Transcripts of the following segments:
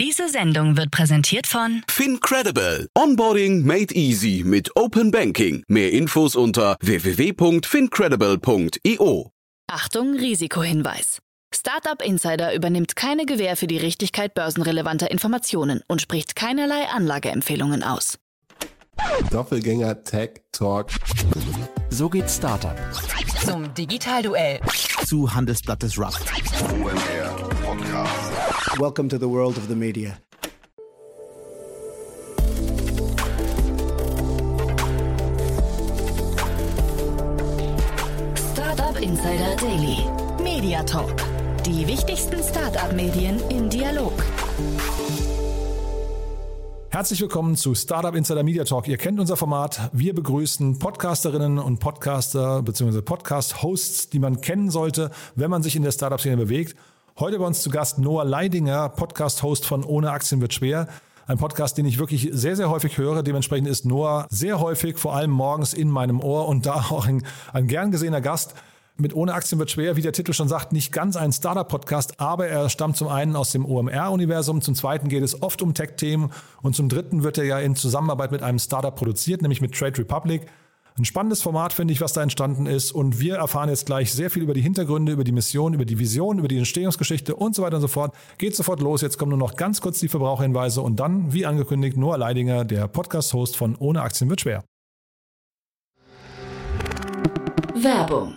Diese Sendung wird präsentiert von FinCredible. Onboarding made easy mit Open Banking. Mehr Infos unter www.fincredible.io. Achtung, Risikohinweis. Startup Insider übernimmt keine Gewähr für die Richtigkeit börsenrelevanter Informationen und spricht keinerlei Anlageempfehlungen aus. Doppelgänger Tech Talk. So geht Startup. Zum Digitalduell. Zu Handelsblatt des Rust. Welcome to the world of the media. Startup Insider Daily. Media Talk. Die wichtigsten Startup-Medien im Dialog. Herzlich willkommen zu Startup Insider Media Talk. Ihr kennt unser Format. Wir begrüßen Podcasterinnen und Podcaster bzw. Podcast-Hosts, die man kennen sollte, wenn man sich in der Startup-Szene bewegt. Heute bei uns zu Gast Noah Leidinger, Podcast-Host von Ohne Aktien wird schwer. Ein Podcast, den ich wirklich sehr, sehr häufig höre. Dementsprechend ist Noah sehr häufig, vor allem morgens in meinem Ohr und da auch ein, ein gern gesehener Gast. Mit Ohne Aktien wird schwer, wie der Titel schon sagt, nicht ganz ein Startup-Podcast, aber er stammt zum einen aus dem OMR-Universum, zum zweiten geht es oft um Tech-Themen und zum dritten wird er ja in Zusammenarbeit mit einem Startup produziert, nämlich mit Trade Republic. Ein spannendes Format, finde ich, was da entstanden ist. Und wir erfahren jetzt gleich sehr viel über die Hintergründe, über die Mission, über die Vision, über die Entstehungsgeschichte und so weiter und so fort. Geht sofort los. Jetzt kommen nur noch ganz kurz die Verbraucherhinweise und dann, wie angekündigt, Noah Leidinger, der Podcast-Host von Ohne Aktien wird schwer. Werbung.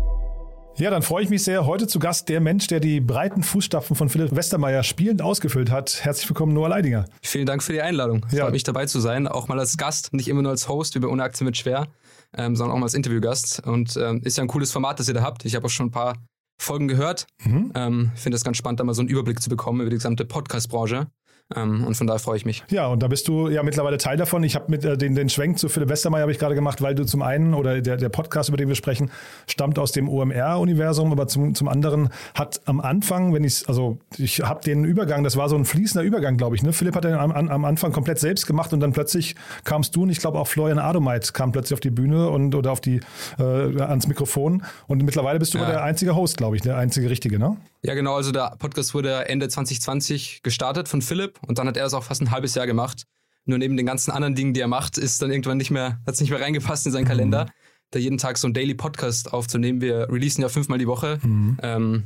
Ja, dann freue ich mich sehr. Heute zu Gast der Mensch, der die breiten Fußstapfen von Philipp Westermeier spielend ausgefüllt hat. Herzlich willkommen, Noah Leidinger. Vielen Dank für die Einladung. Es Ja. freut mich dabei zu sein, auch mal als Gast, nicht immer nur als Host, wie bei Ohne Aktien wird schwer, ähm, sondern auch mal als Interviewgast. Und ähm, ist ja ein cooles Format, das ihr da habt. Ich habe auch schon ein paar Folgen gehört. Mhm. Ähm, Finde es ganz spannend, da mal so einen Überblick zu bekommen über die gesamte Podcast-Branche. Ähm, und von daher freue ich mich. Ja, und da bist du ja mittlerweile Teil davon. Ich habe mit äh, den, den Schwenk zu Philipp Westermeier habe ich gerade gemacht, weil du zum einen oder der, der Podcast, über den wir sprechen, stammt aus dem OMR-Universum, aber zum, zum anderen hat am Anfang, wenn ich also ich habe den Übergang, das war so ein fließender Übergang, glaube ich. Ne? Philipp hat den am, am Anfang komplett selbst gemacht und dann plötzlich kamst du und ich glaube auch Florian Adomeit kam plötzlich auf die Bühne und oder auf die äh, ans Mikrofon und mittlerweile bist du Ja. der einzige Host, glaube ich, der einzige richtige, ne? Ja, genau. Also der Podcast wurde Ende 2020 gestartet von Philipp und dann hat er es auch fast ein halbes Jahr gemacht. Nur neben den ganzen anderen Dingen, die er macht, ist dann irgendwann nicht mehr, hat es nicht mehr reingepasst in seinen Kalender, da jeden Tag so einen Daily Podcast aufzunehmen. Wir releasen ja fünfmal die Woche. Ähm,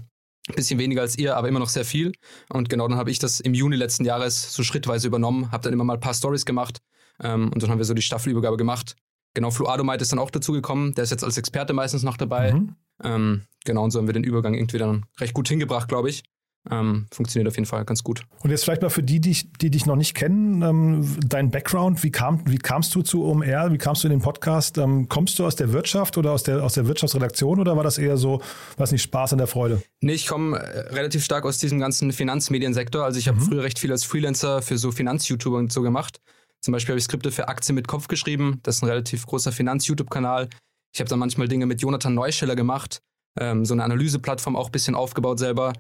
ein bisschen weniger als ihr, aber immer noch sehr viel. Und genau dann habe ich das im Juni letzten Jahres so schrittweise übernommen, habe dann immer mal ein paar Stories gemacht ähm, und dann haben wir so die Staffelübergabe gemacht. Genau, Flo Adomeit ist dann auch dazugekommen. Der ist jetzt als Experte meistens noch dabei. Mhm. Ähm, genau, und so haben wir den Übergang irgendwie dann recht gut hingebracht, glaube ich. Ähm, funktioniert auf jeden Fall ganz gut. Und jetzt vielleicht mal für die, die, dich- die dich noch nicht kennen, ähm, dein Background, wie, kam, wie kamst du zu OMR, wie kamst du in den Podcast? Ähm, kommst du aus der Wirtschaft oder aus der, aus der Wirtschaftsredaktion oder war das eher so, was nicht, Spaß an der Freude? Nee, ich komme äh, relativ stark aus diesem ganzen Finanzmediensektor. Also ich habe früher recht viel als Freelancer für so Finanz-YouTuber und so gemacht. Zum Beispiel habe ich Skripte für Aktien mit Kopf geschrieben. Das ist ein relativ großer Finanz-YouTube-Kanal. Ich habe dann manchmal Dinge mit Jonathan Neuscheller gemacht. Ähm, so eine Analyseplattform auch ein bisschen aufgebaut selber.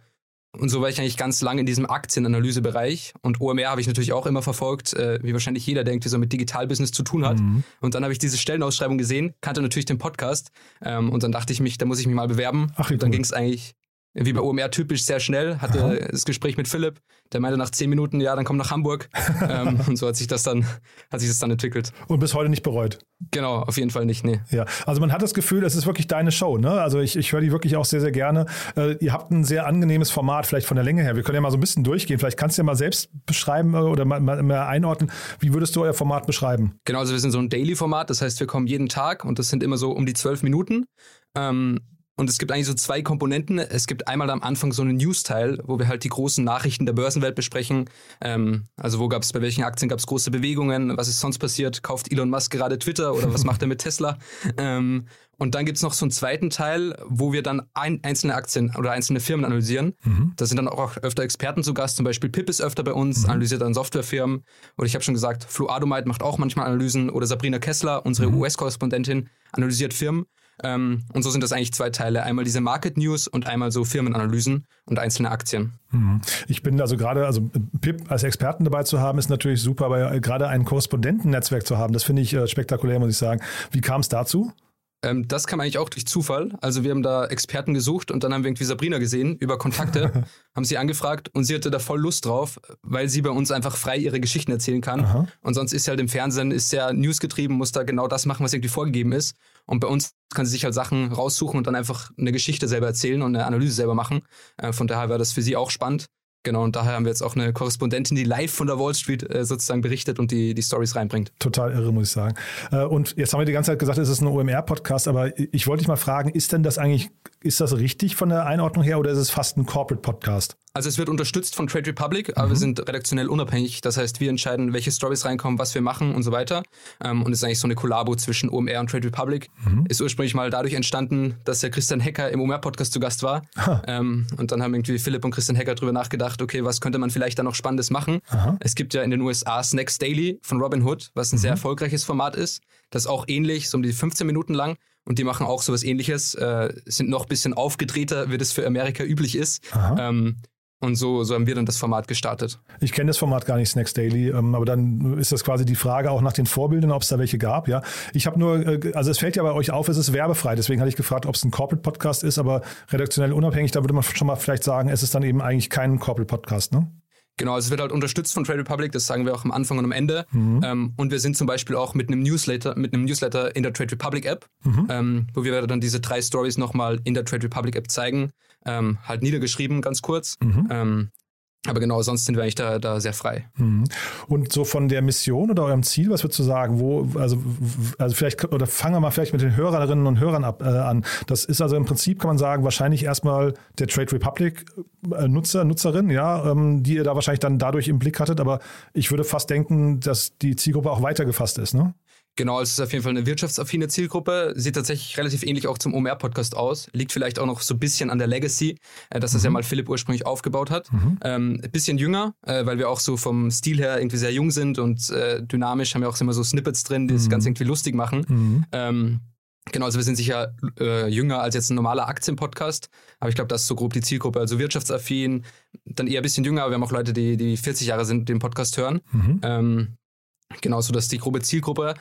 Und so war ich eigentlich ganz lange in diesem Aktienanalysebereich. Und OMR habe ich natürlich auch immer verfolgt, äh, wie wahrscheinlich jeder denkt, die so mit Digitalbusiness zu tun hat. Und dann habe ich diese Stellenausschreibung gesehen, kannte natürlich den Podcast. Ähm, und dann dachte ich mich, da muss ich mich mal bewerben. Ach, und dann ging es eigentlich wie bei OMR typisch sehr schnell, hatte das Gespräch mit Philipp, der meinte nach zehn Minuten, ja, dann komm nach Hamburg. ähm, und so hat sich das dann, hat sich das dann entwickelt. Und bis heute nicht bereut. Genau, auf jeden Fall nicht, nee. Ja, also man hat das Gefühl, es ist wirklich deine Show. Ne? Also ich, ich höre die wirklich auch sehr, sehr gerne. Äh, ihr habt ein sehr angenehmes Format, vielleicht von der Länge her. Wir können ja mal so ein bisschen durchgehen. Vielleicht kannst du ja mal selbst beschreiben äh, oder mal, mal, mal einordnen. Wie würdest du euer Format beschreiben? Genau, also wir sind so ein Daily-Format, das heißt, wir kommen jeden Tag und das sind immer so um die zwölf Minuten. Ähm, Und es gibt eigentlich so zwei Komponenten. Es gibt einmal am Anfang so einen News-Teil, wo wir halt die großen Nachrichten der Börsenwelt besprechen. Ähm, also wo gab es, bei welchen Aktien gab es große Bewegungen, was ist sonst passiert, kauft Elon Musk gerade Twitter oder was macht er mit Tesla? Ähm, und dann gibt es noch so einen zweiten Teil, wo wir dann ein, einzelne Aktien oder einzelne Firmen analysieren. Mhm. Da sind dann auch öfter Experten zu Gast. Zum Beispiel Pip ist öfter bei uns, mhm. analysiert dann Softwarefirmen. Oder ich habe schon gesagt, Flo Adomite macht auch manchmal Analysen. Oder Sabrina Kessler, unsere mhm. US-Korrespondentin, analysiert Firmen. Ähm, und so sind das eigentlich zwei Teile. Einmal diese Market News und einmal so Firmenanalysen und einzelne Aktien. Mhm. Ich bin also gerade, also PIP als Experten dabei zu haben, ist natürlich super, aber gerade ein Korrespondentennetzwerk zu haben, das finde ich äh, spektakulär, muss ich sagen. Wie kam es dazu? Ähm, das kam eigentlich auch durch Zufall. Also wir haben da Experten gesucht und dann haben wir irgendwie Sabrina gesehen über Kontakte, haben sie angefragt und sie hatte da voll Lust drauf, weil sie bei uns einfach frei ihre Geschichten erzählen kann. Aha. Und sonst ist sie halt im Fernsehen, ist sehr newsgetrieben, muss da genau das machen, was irgendwie vorgegeben ist. Und bei uns kann sie sich halt Sachen raussuchen und dann einfach eine Geschichte selber erzählen und eine Analyse selber machen. Äh, von daher war das für sie auch spannend. Genau, und daher haben wir jetzt auch eine Korrespondentin, die live von der Wall Street äh, sozusagen berichtet und die, die Stories reinbringt. Total irre, muss ich sagen. Äh, und jetzt haben wir die ganze Zeit gesagt, es ist ein OMR-Podcast, aber ich wollte dich mal fragen, ist denn das eigentlich, ist das richtig von der Einordnung her oder ist es fast ein Corporate-Podcast? Also es wird unterstützt von Trade Republic, aber mhm. wir sind redaktionell unabhängig. Das heißt, wir entscheiden, welche Stories reinkommen, was wir machen und so weiter. Ähm, und es ist eigentlich so eine Kollabo zwischen OMR und Trade Republic. Mhm. Ist ursprünglich mal dadurch entstanden, dass der Christian Hecker im OMR-Podcast zu Gast war. Ähm, und dann haben irgendwie Philipp und Christian Hecker darüber nachgedacht, okay, was könnte man vielleicht da noch Spannendes machen? Aha. Es gibt ja in den USA Snacks Daily von Robin Hood, was ein mhm. sehr erfolgreiches Format ist. Das ist auch ähnlich, so um die 15 Minuten lang. Und die machen auch sowas ähnliches, äh, sind noch ein bisschen aufgedrehter, wie das für Amerika üblich ist. Ähm, und so, so haben wir dann das Format gestartet. Ich kenne das Format gar nicht, Snacks Daily, ähm, aber dann ist das quasi die Frage auch nach den Vorbildern, ob es da welche gab. Ja, ich habe nur, äh, also es fällt ja bei euch auf, es ist werbefrei. Deswegen hatte ich gefragt, ob es ein Corporate Podcast ist, aber redaktionell unabhängig. Da würde man schon mal vielleicht sagen, es ist dann eben eigentlich kein Corporate Podcast, ne? Genau, also es wird halt unterstützt von Trade Republic, das sagen wir auch am Anfang und am Ende. Mhm. Ähm, und wir sind zum Beispiel auch mit einem Newsletter, mit einem Newsletter in der Trade Republic App, mhm. ähm, wo wir dann diese drei Stories nochmal in der Trade Republic App zeigen. Ähm, halt niedergeschrieben, ganz kurz. Mhm. Aber genau, sonst sind wir eigentlich da, da sehr frei. Mhm. Und so von der Mission oder eurem Ziel, was würdest du sagen? Wo, also, also vielleicht, oder fangen wir mal vielleicht mit den Hörerinnen und Hörern ab, äh, an. Das ist also im Prinzip, kann man sagen, wahrscheinlich erstmal der Trade Republic äh, Nutzer, Nutzerin, ja, ähm, die ihr da wahrscheinlich dann dadurch im Blick hattet. Aber ich würde fast denken, dass die Zielgruppe auch weiter gefasst ist, ne? Genau, es ist auf jeden Fall eine wirtschaftsaffine Zielgruppe. Sieht tatsächlich relativ ähnlich auch zum OMR-Podcast aus. Liegt vielleicht auch noch so ein bisschen an der Legacy, äh, dass mhm. das ja mhm. mal Philipp ursprünglich aufgebaut hat. Mhm. Ähm, ein bisschen jünger, äh, weil wir auch so vom Stil her irgendwie sehr jung sind und äh, dynamisch haben wir auch immer so Snippets drin, die mhm. das Ganze irgendwie lustig machen. Mhm. Ähm, Genau, also wir sind sicher äh, jünger als jetzt ein normaler Aktienpodcast, aber ich glaube, das ist so grob die Zielgruppe. Also wirtschaftsaffin, dann eher ein bisschen jünger, aber wir haben auch Leute, die, die 40 Jahre sind, den Podcast hören. Mhm. Ähm, genau, so dass die grobe Zielgruppe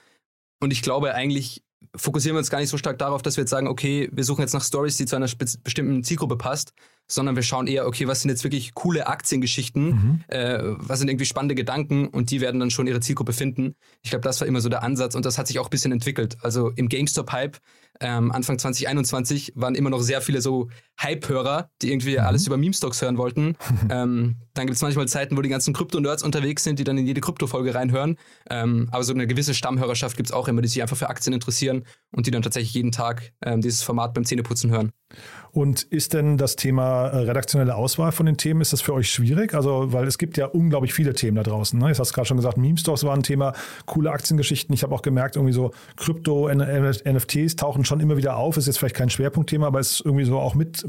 und ich glaube, eigentlich fokussieren wir uns gar nicht so stark darauf, dass wir jetzt sagen, okay, wir suchen jetzt nach Stories, die zu einer bestimmten Zielgruppe passt, sondern wir schauen eher, okay, was sind jetzt wirklich coole Aktiengeschichten, mhm. äh, was sind irgendwie spannende Gedanken und die werden dann schon ihre Zielgruppe finden. Ich glaube, das war immer so der Ansatz und das hat sich auch ein bisschen entwickelt. Also im GameStop-Hype ähm, Anfang 2021 waren immer noch sehr viele so Hype-Hörer, die irgendwie mhm. alles über Meme-Stocks hören wollten. ähm, dann gibt es manchmal Zeiten, wo die ganzen Krypto-Nerds unterwegs sind, die dann in jede Krypto-Folge reinhören. Ähm, aber so eine gewisse Stammhörerschaft gibt es auch immer, die sich einfach für Aktien interessieren und die dann tatsächlich jeden Tag ähm, dieses Format beim Zähneputzen hören. Und ist denn das Thema äh, redaktionelle Auswahl von den Themen, ist das für euch schwierig? Also, weil es gibt ja unglaublich viele Themen da draußen. Ne? Jetzt hast du gerade schon gesagt, Meme-Stocks war ein Thema, coole Aktiengeschichten. Ich habe auch gemerkt, irgendwie so Krypto, NFTs tauchen schon immer wieder auf. Ist jetzt vielleicht kein Schwerpunktthema, aber ist irgendwie so auch mit,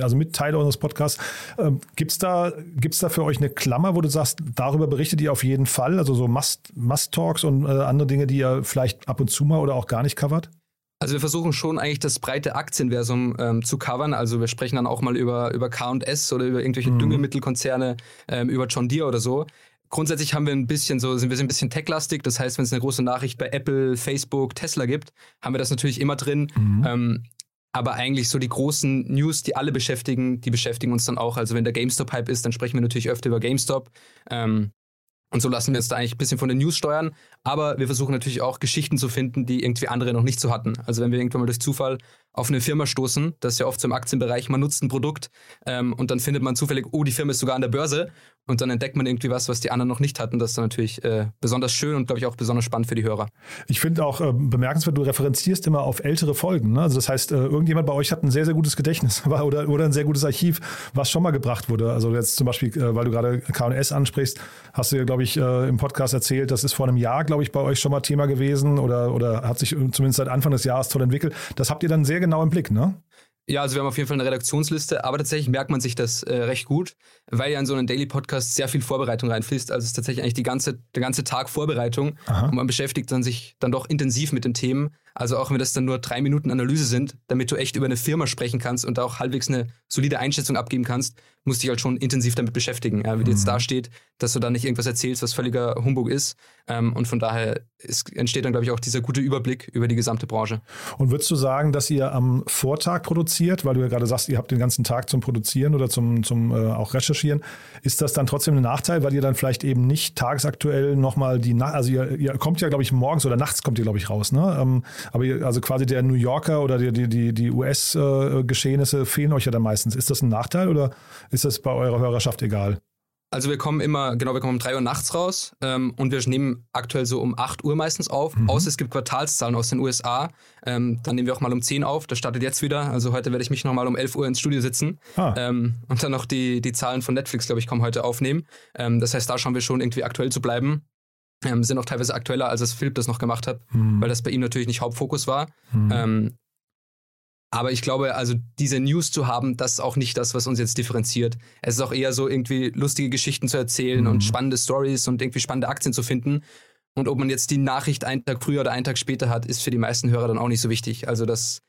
also mit Teil unseres Podcasts. Ähm, Gibt es da, gibt's da für euch eine Klammer, wo du sagst, darüber berichtet ihr auf jeden Fall? Also so Must-Talks und äh, andere Dinge, die ihr vielleicht ab und zu mal oder auch gar nicht covert? Also wir versuchen schon eigentlich das breite Aktienversum ähm, zu covern. Also wir sprechen dann auch mal über, über K&S oder über irgendwelche mhm. Düngemittelkonzerne, ähm, über John Deere oder so. Grundsätzlich haben wir ein bisschen so, sind wir ein bisschen techlastig. Das heißt, wenn es eine große Nachricht bei Apple, Facebook, Tesla gibt, haben wir das natürlich immer drin. Mhm. Ähm, aber eigentlich so die großen News, die alle beschäftigen, die beschäftigen uns dann auch. Also wenn der GameStop-Hype ist, dann sprechen wir natürlich öfter über GameStop. Ähm, und so lassen wir uns da eigentlich ein bisschen von den News steuern. Aber wir versuchen natürlich auch Geschichten zu finden, die irgendwie andere noch nicht so hatten. Also wenn wir irgendwann mal durch Zufall auf eine Firma stoßen. Das ist ja oft so im Aktienbereich. Man nutzt ein Produkt ähm, und dann findet man zufällig, oh, die Firma ist sogar an der Börse. Und dann entdeckt man irgendwie was, was die anderen noch nicht hatten. Das ist dann natürlich äh, besonders schön und, glaube ich, auch besonders spannend für die Hörer. Ich finde auch äh, bemerkenswert, du referenzierst immer auf ältere Folgen. Ne? Also das heißt, äh, irgendjemand bei euch hat ein sehr, sehr gutes Gedächtnis oder, oder ein sehr gutes Archiv, was schon mal gebracht wurde. Also jetzt zum Beispiel, äh, weil du gerade K&S ansprichst, hast du ja, glaube ich, äh, im Podcast erzählt, das ist vor einem Jahr, glaube ich, bei euch schon mal Thema gewesen oder, oder hat sich zumindest seit Anfang des Jahres toll entwickelt. Das habt ihr dann sehr genau im Blick, ne? Ja, also wir haben auf jeden Fall eine Redaktionsliste, aber tatsächlich merkt man sich das äh, recht gut, weil ja in so einen Daily Podcast sehr viel Vorbereitung reinfließt. Also es ist tatsächlich eigentlich die ganze, der ganze Tag Vorbereitung Aha. und man beschäftigt dann sich dann doch intensiv mit den Themen. Also auch wenn das dann nur drei Minuten Analyse sind, damit du echt über eine Firma sprechen kannst und auch halbwegs eine solide Einschätzung abgeben kannst, musst du dich halt schon intensiv damit beschäftigen, ja, wie mhm. du jetzt mhm. da steht, dass du dann nicht irgendwas erzählst, was völliger Humbug ist. Ähm, und von daher ist, entsteht dann, glaube ich, auch dieser gute Überblick über die gesamte Branche. Und würdest du sagen, dass ihr am Vortag produziert, weil du ja gerade sagst, ihr habt den ganzen Tag zum Produzieren oder zum, zum äh, auch Recherchieren, ist das dann trotzdem ein Nachteil, weil ihr dann vielleicht eben nicht tagesaktuell nochmal die, Na also ihr, ihr, kommt ja, glaube ich, morgens oder nachts kommt ihr, glaube ich, raus, ne? Ähm, aber ihr, also quasi der New Yorker oder die, die, die US-Geschehnisse äh, fehlen euch ja dann meistens. Ist das ein Nachteil oder ist das bei eurer Hörerschaft egal? Also wir kommen immer, genau, wir kommen um 3 Uhr nachts raus ähm, und wir nehmen aktuell so um 8 Uhr meistens auf, mhm. außer es gibt Quartalszahlen aus den USA. Ähm, dann nehmen wir auch mal um 10 auf, das startet jetzt wieder. Also heute werde ich mich nochmal um 11 Uhr ins Studio sitzen ah. ähm, und dann noch die, die Zahlen von Netflix, glaube ich, kommen heute aufnehmen. Ähm, das heißt, da schauen wir schon irgendwie aktuell zu bleiben. Ähm, sind auch teilweise aktueller, als es Philipp das noch gemacht hat, mhm. weil das bei ihm natürlich nicht Hauptfokus war. Mhm. Aber ich glaube, also diese News zu haben, das ist auch nicht das, was uns jetzt differenziert. Es ist auch eher so, irgendwie lustige Geschichten zu erzählen mhm. und spannende Stories und irgendwie spannende Aktien zu finden. Und ob man jetzt die Nachricht einen Tag früher oder einen Tag später hat, ist für die meisten Hörer dann auch nicht so wichtig. Also das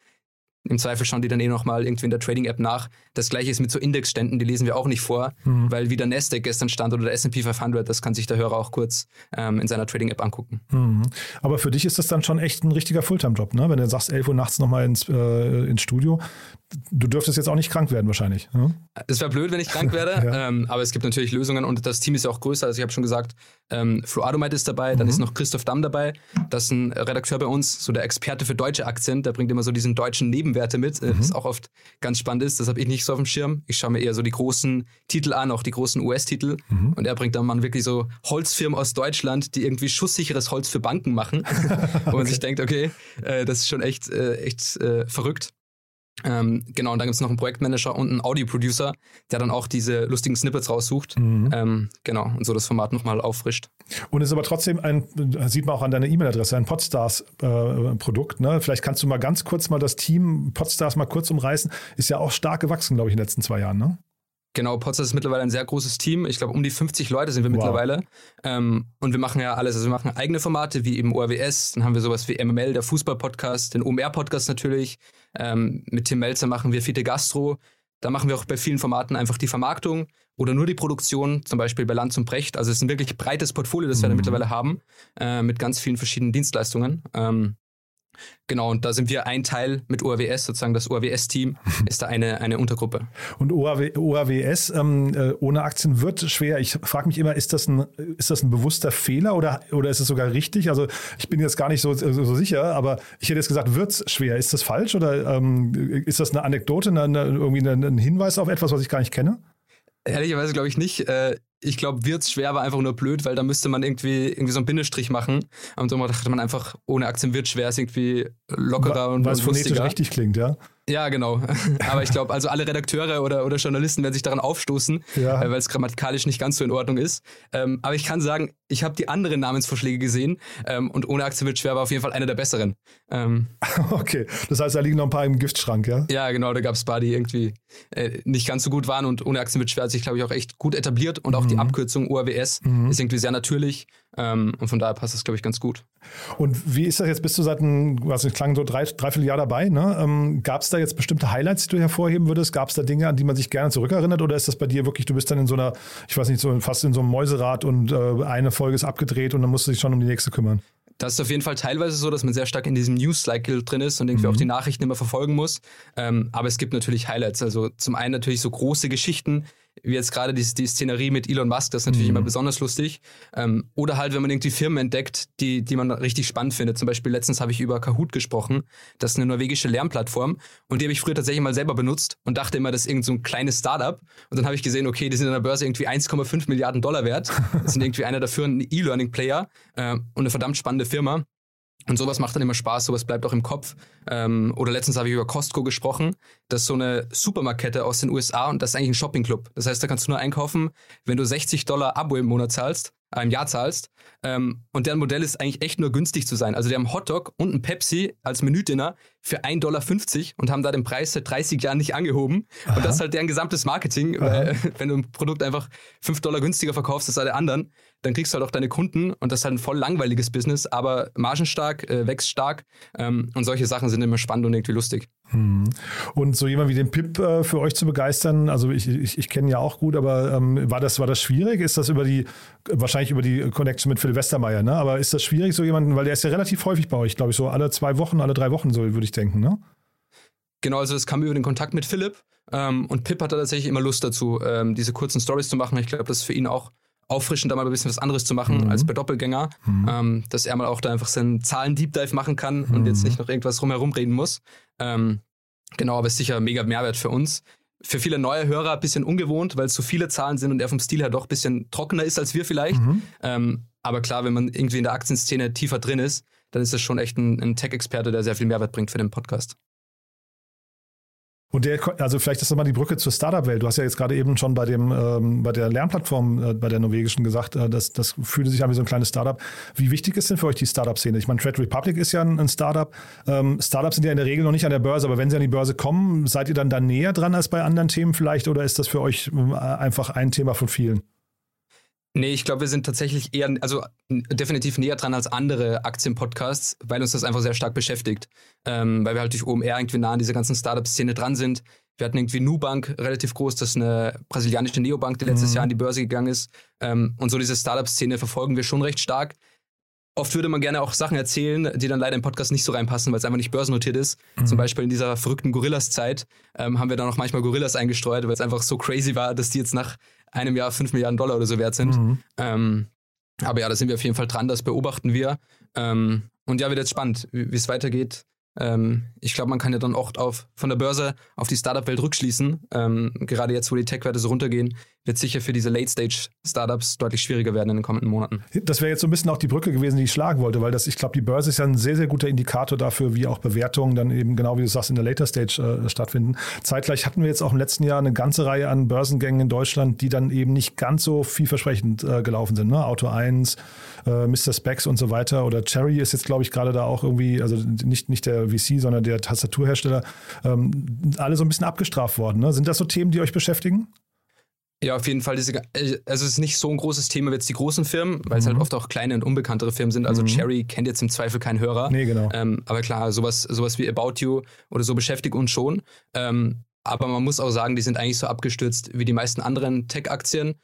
im Zweifel schauen die dann eh nochmal irgendwie in der Trading-App nach. Das gleiche ist mit so Indexständen, die lesen wir auch nicht vor, mhm. weil wie der Nasdaq gestern stand oder der S&P 500, das kann sich der Hörer auch kurz ähm, in seiner Trading-App angucken. Mhm. Aber für dich ist das dann schon echt ein richtiger Fulltime-Job, ne? Wenn du sagst, 11 Uhr nachts nochmal ins, äh, ins Studio, du dürftest jetzt auch nicht krank werden wahrscheinlich. Ne? Es wäre blöd, wenn ich krank werde, ja. ähm, aber es gibt natürlich Lösungen und das Team ist ja auch größer. Also ich habe schon gesagt, ähm, Flo Adomite ist dabei, dann mhm. ist noch Christoph Damm dabei. Das ist ein Redakteur bei uns, so der Experte für deutsche Aktien. Der bringt immer so diesen deutschen Nebenwerte mit, äh, mhm. was auch oft ganz spannend ist. Das habe ich nicht so auf dem Schirm. Ich schaue mir eher so die großen Titel an, auch die großen US-Titel. Mhm. Und er bringt dann mal wirklich so Holzfirmen aus Deutschland, die irgendwie schusssicheres Holz für Banken machen. Wo man sich denkt, okay, äh, das ist schon echt, äh, echt äh, verrückt. Ähm, genau, und dann gibt es noch einen Projektmanager und einen Audio-Producer, der dann auch diese lustigen Snippets raussucht. Mhm. Ähm, genau, und so das Format nochmal auffrischt. Und ist aber trotzdem ein, sieht man auch an deiner E-Mail-Adresse, ein Podstars-Produkt. Äh, ne? Vielleicht kannst du mal ganz kurz mal das Team Podstars mal kurz umreißen. Ist ja auch stark gewachsen, glaube ich, in den letzten zwei Jahren, ne? Genau, Potsdam ist mittlerweile ein sehr großes Team. Ich glaube, um die 50 Leute sind wir wow. mittlerweile. Ähm, und wir machen ja alles. Also wir machen eigene Formate wie eben ORWS, dann haben wir sowas wie MML, der Fußball-Podcast, den OMR-Podcast natürlich. Ähm, mit Tim Melzer machen wir Fiete Gastro. Da machen wir auch bei vielen Formaten einfach die Vermarktung oder nur die Produktion, zum Beispiel bei Lanz und Brecht. Also es ist ein wirklich breites Portfolio, das wir da mhm. mittlerweile haben, äh, mit ganz vielen verschiedenen Dienstleistungen. Ähm, Genau, und da sind wir ein Teil mit ORWS, sozusagen das ORWS-Team ist da eine, eine Untergruppe. Und ORW, ORWS ähm, äh, ohne Aktien wird schwer. Ich frage mich immer, ist das, ein, ist das ein bewusster Fehler oder, oder ist es sogar richtig? Also ich bin jetzt gar nicht so, so, so sicher, aber ich hätte jetzt gesagt, wird es schwer. Ist das falsch oder ähm, ist das eine Anekdote, eine, eine, irgendwie ein Hinweis auf etwas, was ich gar nicht kenne? Ehrlicherweise glaube ich nicht. Äh, ich glaube, wird's schwer, war einfach nur blöd, weil da müsste man irgendwie, irgendwie so einen Bindestrich machen. Und so dachte man einfach, ohne Aktien wird schwer, ist irgendwie lockerer und Weil es phonetisch richtig klingt, ja? Ja, genau. Aber ich glaube, also alle Redakteure oder, oder Journalisten werden sich daran aufstoßen, ja. äh, weil es grammatikalisch nicht ganz so in Ordnung ist. Ähm, aber ich kann sagen, ich habe die anderen Namensvorschläge gesehen ähm, und ohne Aktie wird schwer war auf jeden Fall einer der besseren. Ähm, okay, das heißt, da liegen noch ein paar im Giftschrank, ja? Ja, genau, da gab es ein paar, die irgendwie äh, nicht ganz so gut waren und ohne schwer hat sich, glaube ich, auch echt gut etabliert und auch mhm. die Abkürzung ORWS mhm. ist irgendwie sehr natürlich ähm, und von daher passt das, glaube ich, ganz gut. Und wie ist das jetzt? Bist du seit einem, was ich klang, so drei, dreiviertel Jahr dabei? Ne? Ähm, Gab es da jetzt bestimmte Highlights, die du hervorheben würdest? Gab es da Dinge, an die man sich gerne zurückerinnert? Oder ist das bei dir wirklich, du bist dann in so einer, ich weiß nicht, so fast in so einem Mäuserad und äh, eine Folge ist abgedreht und dann musst du dich schon um die nächste kümmern? Das ist auf jeden Fall teilweise so, dass man sehr stark in diesem News-Cycle drin ist und irgendwie mhm. auch die Nachrichten immer verfolgen muss. Ähm, aber es gibt natürlich Highlights. Also zum einen natürlich so große Geschichten wie jetzt gerade die, die Szenerie mit Elon Musk, das ist natürlich mhm. immer besonders lustig. Ähm, oder halt, wenn man irgendwie Firmen entdeckt, die, die man richtig spannend findet. Zum Beispiel letztens habe ich über Kahoot gesprochen. Das ist eine norwegische Lernplattform und die habe ich früher tatsächlich mal selber benutzt und dachte immer, das ist irgend so ein kleines Startup. Und dann habe ich gesehen, okay, die sind an der Börse irgendwie 1,5 Milliarden Dollar wert. Das sind irgendwie einer der führenden E-Learning-Player äh, und eine verdammt spannende Firma. Und sowas macht dann immer Spaß, sowas bleibt auch im Kopf. Ähm, oder letztens habe ich über Costco gesprochen. Das ist so eine Supermarkette aus den USA und das ist eigentlich ein Shoppingclub. Das heißt, da kannst du nur einkaufen, wenn du 60 Dollar Abo im Monat zahlst, äh, im Jahr zahlst. Ähm, und deren Modell ist eigentlich echt nur günstig zu sein. Also die haben Hotdog und ein Pepsi als Menüdinner für 1,50 Dollar und haben da den Preis seit 30 Jahren nicht angehoben. Aha. Und das ist halt deren gesamtes Marketing. Weil, wenn du ein Produkt einfach 5 Dollar günstiger verkaufst als alle anderen, dann kriegst du halt auch deine Kunden und das ist halt ein voll langweiliges Business, aber margenstark, äh, wächst stark ähm, und solche Sachen sind immer spannend und irgendwie lustig. Hm. Und so jemand wie den Pip äh, für euch zu begeistern, also ich, ich, ich kenne ja auch gut, aber ähm, war, das, war das schwierig? Ist das über die, wahrscheinlich über die Connection mit Philipp Westermeier, ne? aber ist das schwierig, so jemanden, weil der ist ja relativ häufig bei euch, glaube ich, so alle zwei Wochen, alle drei Wochen, so würde ich denken, ne? Genau, also das kam über den Kontakt mit Philipp ähm, und Pip hatte tatsächlich immer Lust dazu, ähm, diese kurzen Stories zu machen. Ich glaube, das ist für ihn auch auffrischend, da mal ein bisschen was anderes zu machen mhm. als bei Doppelgänger. Mhm. Ähm, dass er mal auch da einfach seinen Zahlen-Deep Dive machen kann mhm. und jetzt nicht noch irgendwas rumherum reden muss. Ähm, genau, aber ist sicher mega Mehrwert für uns. Für viele neue Hörer ein bisschen ungewohnt, weil es so viele Zahlen sind und er vom Stil her doch ein bisschen trockener ist als wir vielleicht. Mhm. Ähm, aber klar, wenn man irgendwie in der Aktienszene tiefer drin ist, dann ist das schon echt ein, ein Tech-Experte, der sehr viel Mehrwert bringt für den Podcast. Und der, also vielleicht ist das mal die Brücke zur Startup-Welt. Du hast ja jetzt gerade eben schon bei dem, ähm, bei der Lernplattform, äh, bei der norwegischen gesagt, äh, das, das fühlte sich an wie so ein kleines Startup. Wie wichtig ist denn für euch die Startup-Szene? Ich meine, Trade Republic ist ja ein, ein Startup. Ähm, Startups sind ja in der Regel noch nicht an der Börse, aber wenn sie an die Börse kommen, seid ihr dann da näher dran als bei anderen Themen vielleicht oder ist das für euch äh, einfach ein Thema von vielen? Nee, ich glaube, wir sind tatsächlich eher, also definitiv näher dran als andere Aktienpodcasts, weil uns das einfach sehr stark beschäftigt. Ähm, weil wir halt durch OMR irgendwie nah an dieser ganzen Startup-Szene dran sind. Wir hatten irgendwie Nubank relativ groß, das ist eine brasilianische Neobank, die letztes mhm. Jahr an die Börse gegangen ist. Ähm, und so diese Startup-Szene verfolgen wir schon recht stark. Oft würde man gerne auch Sachen erzählen, die dann leider im Podcast nicht so reinpassen, weil es einfach nicht börsennotiert ist. Mhm. Zum Beispiel in dieser verrückten Gorillas-Zeit ähm, haben wir dann auch manchmal Gorillas eingestreut, weil es einfach so crazy war, dass die jetzt nach einem Jahr 5 Milliarden Dollar oder so wert sind. Mhm. Ähm, aber ja, da sind wir auf jeden Fall dran, das beobachten wir. Ähm, und ja, wird jetzt spannend, wie es weitergeht. Ähm, ich glaube, man kann ja dann auch auf, von der Börse auf die Startup-Welt rückschließen. Ähm, gerade jetzt, wo die Tech-Werte so runtergehen, wird sicher für diese Late-Stage-Startups deutlich schwieriger werden in den kommenden Monaten. Das wäre jetzt so ein bisschen auch die Brücke gewesen, die ich schlagen wollte, weil das, ich glaube, die Börse ist ja ein sehr, sehr guter Indikator dafür, wie auch Bewertungen dann eben genau wie du sagst in der Later Stage äh, stattfinden. Zeitgleich hatten wir jetzt auch im letzten Jahr eine ganze Reihe an Börsengängen in Deutschland, die dann eben nicht ganz so vielversprechend äh, gelaufen sind. Ne? Auto 1, äh, Mr. Specs und so weiter oder Cherry ist jetzt, glaube ich, gerade da auch irgendwie, also nicht, nicht der VC, sondern der Tastaturhersteller, ähm, alle so ein bisschen abgestraft worden. Ne? Sind das so Themen, die euch beschäftigen? Ja, auf jeden Fall. Diese, äh, also es ist nicht so ein großes Thema wie jetzt die großen Firmen, weil mhm. es halt oft auch kleine und unbekanntere Firmen sind. Also mhm. Cherry kennt jetzt im Zweifel kein Hörer. Nee, genau. Ähm, aber klar, sowas, sowas wie About You oder so beschäftigt uns schon. Ähm, aber man muss auch sagen, die sind eigentlich so abgestürzt wie die meisten anderen Tech-Aktien.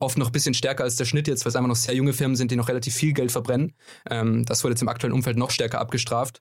Oft noch ein bisschen stärker als der Schnitt jetzt, weil es einfach noch sehr junge Firmen sind, die noch relativ viel Geld verbrennen. Ähm, das wurde jetzt im aktuellen Umfeld noch stärker abgestraft.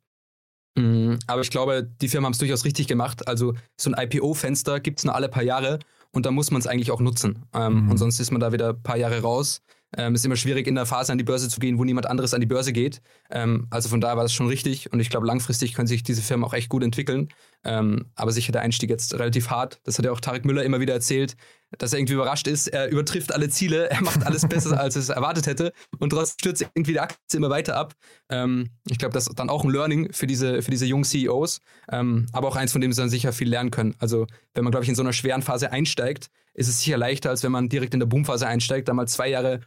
Mhm. Aber ich glaube, die Firmen haben es durchaus richtig gemacht. Also so ein IPO-Fenster gibt es nur alle paar Jahre und da muss man es eigentlich auch nutzen. Ähm, mhm. Und sonst ist man da wieder ein paar Jahre raus. Ähm, ist immer schwierig, in der Phase an die Börse zu gehen, wo niemand anderes an die Börse geht. Ähm, also von daher war das schon richtig und ich glaube, langfristig können sich diese Firmen auch echt gut entwickeln. Ähm, aber sicher der Einstieg jetzt relativ hart. Das hat ja auch Tarek Müller immer wieder erzählt, dass er irgendwie überrascht ist. Er übertrifft alle Ziele, er macht alles besser, als es erwartet hätte und trotzdem stürzt irgendwie die Aktie immer weiter ab. Ähm, ich glaube, das ist dann auch ein Learning für diese, für diese jungen CEOs, ähm, aber auch eins, von dem sie dann sicher viel lernen können. Also, wenn man, glaube ich, in so einer schweren Phase einsteigt, ist es sicher leichter, als wenn man direkt in der Boomphase einsteigt, da mal zwei Jahre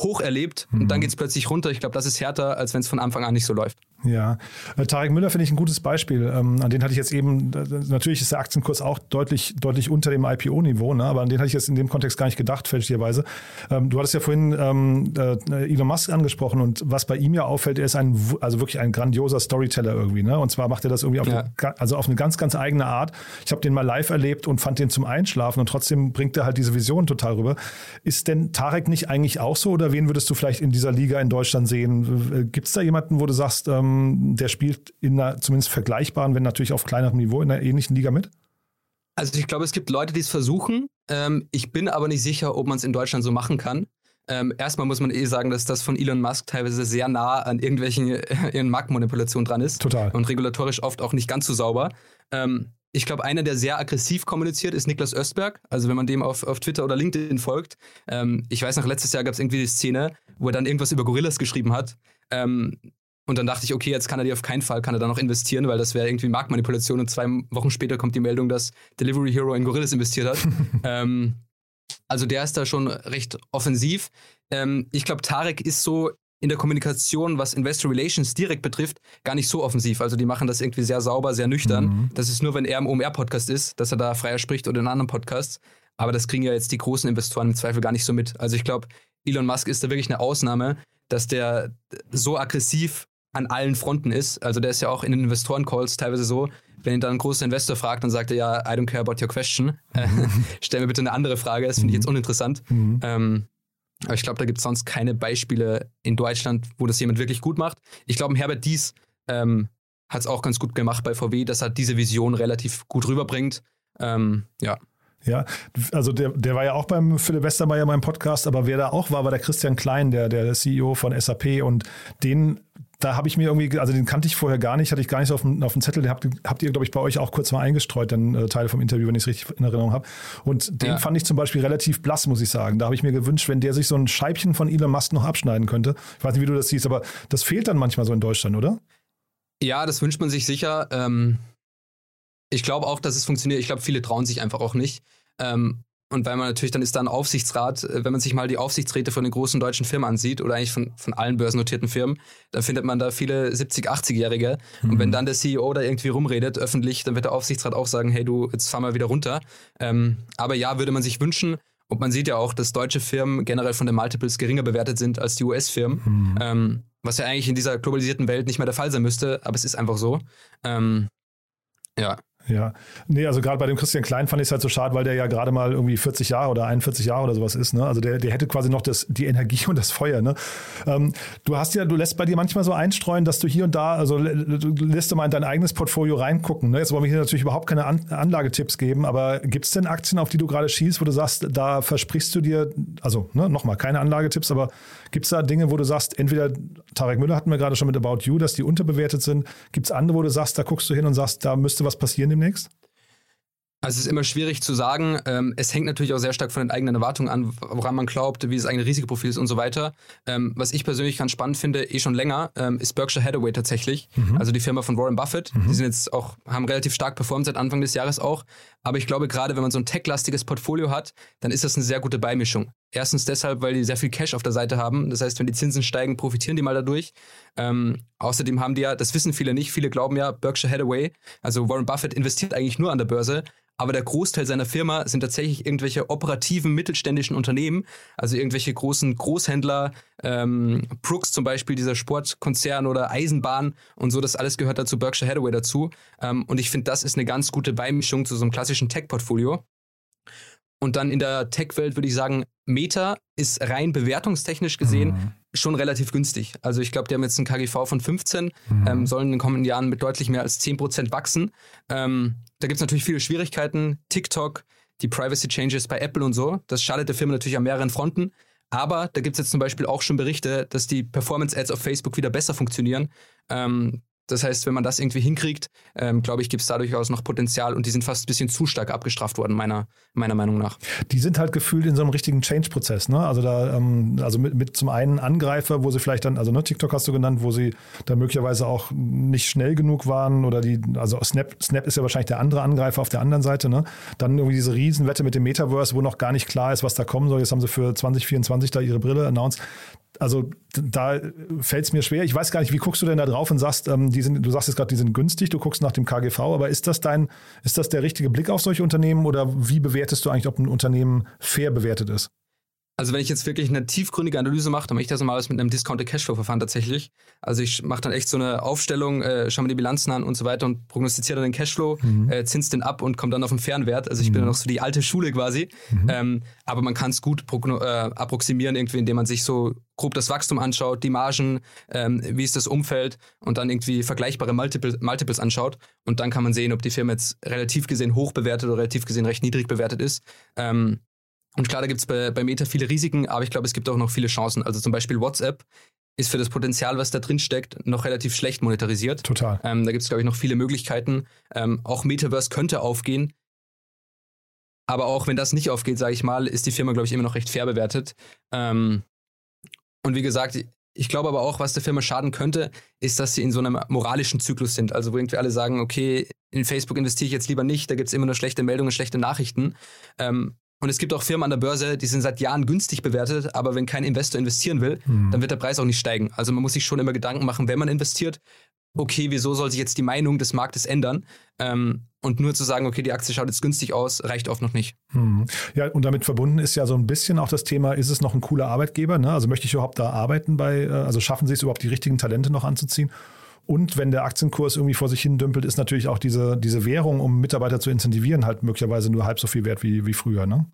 hoch erlebt mhm. und dann mhm. geht es plötzlich runter. Ich glaube, das ist härter, als wenn es von Anfang an nicht so läuft. Ja, äh, Tarek Müller finde ich ein gutes Beispiel. Ähm, an den hatte ich jetzt eben, natürlich ist der Aktienkurs auch deutlich, deutlich unter dem IPO-Niveau, ne? aber an den hatte ich jetzt in dem Kontext gar nicht gedacht, fälschlicherweise. Ähm, du hattest ja vorhin ähm, äh, Elon Musk angesprochen und was bei ihm ja auffällt, er ist ein, also wirklich ein grandioser Storyteller irgendwie. Ne? Und zwar macht er das irgendwie auf, ja. eine, also auf eine ganz, ganz eigene Art. Ich habe den mal live erlebt und fand den zum Einschlafen und trotzdem bringt er halt diese Vision total rüber. Ist denn Tarek nicht eigentlich auch so oder wen würdest du vielleicht in dieser Liga in Deutschland sehen? Gibt es da jemanden, wo du sagst, ähm, ähm, der spielt in einer zumindest vergleichbaren, wenn natürlich auf kleinerem Niveau, in einer ähnlichen Liga mit? Also ich glaube, es gibt Leute, die es versuchen. Ähm, ich bin aber nicht sicher, ob man es in Deutschland so machen kann. Ähm, erstmal muss man eh sagen, dass das von Elon Musk teilweise sehr nah an irgendwelchen äh, Marktmanipulationen dran ist. Total. Und regulatorisch oft auch nicht ganz so sauber. Ähm, ich glaube, einer, der sehr aggressiv kommuniziert, ist Niklas Östberg. Also wenn man dem auf, auf Twitter oder LinkedIn folgt. Ähm, ich weiß noch, letztes Jahr gab es irgendwie die Szene, wo er dann irgendwas über Gorillas geschrieben hat. Ähm, und dann dachte ich, okay, jetzt kann er die auf keinen Fall, kann er da noch investieren, weil das wäre irgendwie Marktmanipulation. Und zwei Wochen später kommt die Meldung, dass Delivery Hero in Gorillas investiert hat. ähm, also der ist da schon recht offensiv. Ähm, ich glaube, Tarek ist so in der Kommunikation, was Investor Relations direkt betrifft, gar nicht so offensiv. Also die machen das irgendwie sehr sauber, sehr nüchtern. Mhm. Das ist nur, wenn er im OMR-Podcast ist, dass er da freier spricht oder in anderen Podcasts. Aber das kriegen ja jetzt die großen Investoren im Zweifel gar nicht so mit. Also ich glaube, Elon Musk ist da wirklich eine Ausnahme, dass der so aggressiv an allen Fronten ist. Also der ist ja auch in den Investoren-Calls teilweise so, wenn ihn dann ein großer Investor fragt, dann sagt er ja, I don't care about your question. Mhm. Stell mir bitte eine andere Frage, das finde ich jetzt mhm. uninteressant. Mhm. Ähm, aber ich glaube, da gibt es sonst keine Beispiele in Deutschland, wo das jemand wirklich gut macht. Ich glaube, Herbert Dies ähm, hat es auch ganz gut gemacht bei VW, dass er diese Vision relativ gut rüberbringt. Ähm, ja. Ja, also der, der war ja auch beim Philipp Westermeier in meinem Podcast, aber wer da auch war, war der Christian Klein, der, der CEO von SAP und den da habe ich mir irgendwie, also den kannte ich vorher gar nicht, hatte ich gar nicht so auf dem, auf dem Zettel. Den habt, habt ihr, glaube ich, bei euch auch kurz mal eingestreut, dann äh, Teile vom Interview, wenn ich es richtig in Erinnerung habe. Und den ja. fand ich zum Beispiel relativ blass, muss ich sagen. Da habe ich mir gewünscht, wenn der sich so ein Scheibchen von Elon Musk noch abschneiden könnte. Ich weiß nicht, wie du das siehst, aber das fehlt dann manchmal so in Deutschland, oder? Ja, das wünscht man sich sicher. Ähm, ich glaube auch, dass es funktioniert. Ich glaube, viele trauen sich einfach auch nicht. Ähm, und weil man natürlich, dann ist da ein Aufsichtsrat, äh, wenn man sich mal die Aufsichtsräte von den großen deutschen Firmen ansieht oder eigentlich von, von allen börsennotierten Firmen, dann findet man da viele 70-, 80-Jährige. Mhm. Und wenn dann der CEO da irgendwie rumredet, öffentlich, dann wird der Aufsichtsrat auch sagen, hey du, jetzt fahr mal wieder runter. Ähm, aber ja, würde man sich wünschen, und man sieht ja auch, dass deutsche Firmen generell von den Multiples geringer bewertet sind als die US-Firmen. Mhm. Ähm, was ja eigentlich in dieser globalisierten Welt nicht mehr der Fall sein müsste, aber es ist einfach so. Ähm, ja. Ja, nee, also gerade bei dem Christian Klein fand ich es halt so schade, weil der ja gerade mal irgendwie 40 Jahre oder 41 Jahre oder sowas ist. Ne? Also der, der hätte quasi noch das, die Energie und das Feuer. Ne? Ähm, du hast ja, du lässt bei dir manchmal so einstreuen, dass du hier und da, also du lässt du mal in dein eigenes Portfolio reingucken. Ne? Jetzt wollen wir hier natürlich überhaupt keine An Anlagetipps geben, aber gibt es denn Aktien, auf die du gerade schießt, wo du sagst, da versprichst du dir, also ne, nochmal, keine Anlagetipps, aber gibt es da Dinge, wo du sagst, entweder Tarek Müller hatten wir gerade schon mit About You, dass die unterbewertet sind. Gibt es andere, wo du sagst, da guckst du hin und sagst, da müsste was passieren demnächst? Also es ist immer schwierig zu sagen. Ähm, es hängt natürlich auch sehr stark von den eigenen Erwartungen an, woran man glaubt, wie das eigene Risikoprofil ist und so weiter. Ähm, was ich persönlich ganz spannend finde, eh schon länger, ähm, ist Berkshire Hathaway tatsächlich. Mhm. Also die Firma von Warren Buffett. Mhm. Die sind jetzt auch, haben relativ stark performt seit Anfang des Jahres auch. Aber ich glaube, gerade wenn man so ein tech-lastiges Portfolio hat, dann ist das eine sehr gute Beimischung. Erstens deshalb, weil die sehr viel Cash auf der Seite haben. Das heißt, wenn die Zinsen steigen, profitieren die mal dadurch. Ähm, außerdem haben die ja, das wissen viele nicht, viele glauben ja, Berkshire Hathaway, also Warren Buffett investiert eigentlich nur an der Börse, aber der Großteil seiner Firma sind tatsächlich irgendwelche operativen mittelständischen Unternehmen, also irgendwelche großen Großhändler, ähm, Brooks zum Beispiel, dieser Sportkonzern oder Eisenbahn und so, das alles gehört dazu Berkshire Hathaway dazu. Ähm, und ich finde, das ist eine ganz gute Beimischung zu so einem klassischen Tech-Portfolio. Und dann in der Tech-Welt würde ich sagen, Meta ist rein bewertungstechnisch gesehen mhm. schon relativ günstig. Also ich glaube, die haben jetzt einen KGV von 15, mhm. ähm, sollen in den kommenden Jahren mit deutlich mehr als 10% wachsen. Ähm, da gibt es natürlich viele Schwierigkeiten. TikTok, die Privacy Changes bei Apple und so, das schadet der Firma natürlich an mehreren Fronten. Aber da gibt es jetzt zum Beispiel auch schon Berichte, dass die Performance-Ads auf Facebook wieder besser funktionieren. Ähm, das heißt, wenn man das irgendwie hinkriegt, ähm, glaube ich, gibt es da durchaus noch Potenzial und die sind fast ein bisschen zu stark abgestraft worden, meiner, meiner Meinung nach. Die sind halt gefühlt in so einem richtigen Change-Prozess, ne? Also da, ähm, also mit, mit zum einen Angreifer, wo sie vielleicht dann, also ne, TikTok hast du genannt, wo sie dann möglicherweise auch nicht schnell genug waren oder die, also Snap, Snap ist ja wahrscheinlich der andere Angreifer auf der anderen Seite, ne? Dann irgendwie diese Riesenwette mit dem Metaverse, wo noch gar nicht klar ist, was da kommen soll. Jetzt haben sie für 2024 da ihre Brille announced also da fällt es mir schwer. Ich weiß gar nicht, wie guckst du denn da drauf und sagst, ähm, die sind, du sagst jetzt gerade, die sind günstig, du guckst nach dem KGV, aber ist das dein, ist das der richtige Blick auf solche Unternehmen oder wie bewertest du eigentlich, ob ein Unternehmen fair bewertet ist? Also wenn ich jetzt wirklich eine tiefgründige Analyse mache, dann mache ich das normalerweise mit einem Discounted Cashflow-Verfahren tatsächlich. Also ich mache dann echt so eine Aufstellung, äh, schaue mir die Bilanzen an und so weiter und prognostiziere dann den Cashflow, mhm. äh, zins den ab und komme dann auf einen fairen Wert. Also ich mhm. bin dann noch so die alte Schule quasi. Mhm. Ähm, aber man kann es gut äh, approximieren, irgendwie, indem man sich so grob das Wachstum anschaut, die Margen, ähm, wie ist das Umfeld und dann irgendwie vergleichbare Multiple, Multiples anschaut. Und dann kann man sehen, ob die Firma jetzt relativ gesehen hoch bewertet oder relativ gesehen recht niedrig bewertet ist. Ähm, und klar, da gibt es bei, bei Meta viele Risiken, aber ich glaube, es gibt auch noch viele Chancen. Also zum Beispiel WhatsApp ist für das Potenzial, was da drin steckt, noch relativ schlecht monetarisiert. Total. Ähm, da gibt es, glaube ich, noch viele Möglichkeiten. Ähm, auch Metaverse könnte aufgehen. Aber auch wenn das nicht aufgeht, sage ich mal, ist die Firma, glaube ich, immer noch recht fair bewertet. Ähm, und wie gesagt, ich glaube aber auch, was der Firma schaden könnte, ist, dass sie in so einem moralischen Zyklus sind. Also wo irgendwie alle sagen, okay, in Facebook investiere ich jetzt lieber nicht, da gibt es immer nur schlechte Meldungen, schlechte Nachrichten. Ähm, und es gibt auch Firmen an der Börse, die sind seit Jahren günstig bewertet, aber wenn kein Investor investieren will, mhm. dann wird der Preis auch nicht steigen. Also man muss sich schon immer Gedanken machen, wenn man investiert, okay, wieso soll sich jetzt die Meinung des Marktes ändern? Ähm, und nur zu sagen, okay, die Aktie schaut jetzt günstig aus, reicht oft noch nicht. Mhm. Ja, und damit verbunden ist ja so ein bisschen auch das Thema, ist es noch ein cooler Arbeitgeber? Ne? Also möchte ich überhaupt da arbeiten bei, äh, also schaffen sie es überhaupt die richtigen Talente noch anzuziehen? Und wenn der Aktienkurs irgendwie vor sich hin dümpelt, ist natürlich auch diese, diese Währung, um Mitarbeiter zu incentivieren, halt möglicherweise nur halb so viel wert wie, wie früher. Ne?